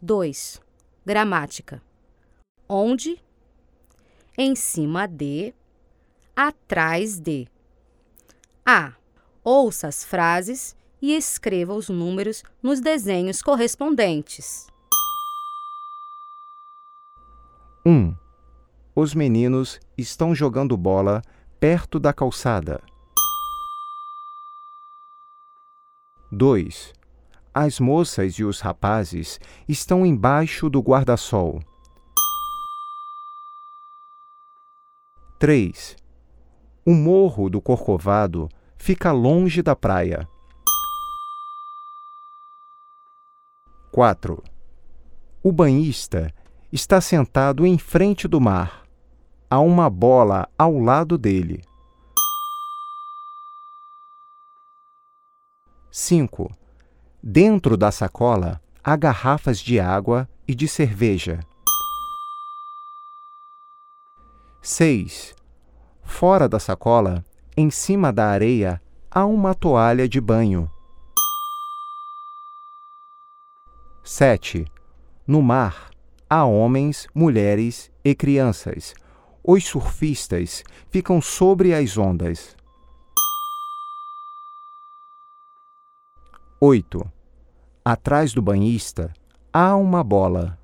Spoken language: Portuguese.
2. Gramática. Onde? Em cima de. Atrás de. A. Ouça as frases e escreva os números nos desenhos correspondentes. 1. Os meninos estão jogando bola perto da calçada. 2. As moças e os rapazes estão embaixo do guarda-sol. 3. O morro do Corcovado fica longe da praia. 4. O banhista está sentado em frente do mar. Há uma bola ao lado dele. 5. Dentro da sacola há garrafas de água e de cerveja. 6. Fora da sacola, em cima da areia, há uma toalha de banho. 7. No mar, há homens, mulheres e crianças. Os surfistas ficam sobre as ondas. 8. Atrás do banhista há uma bola.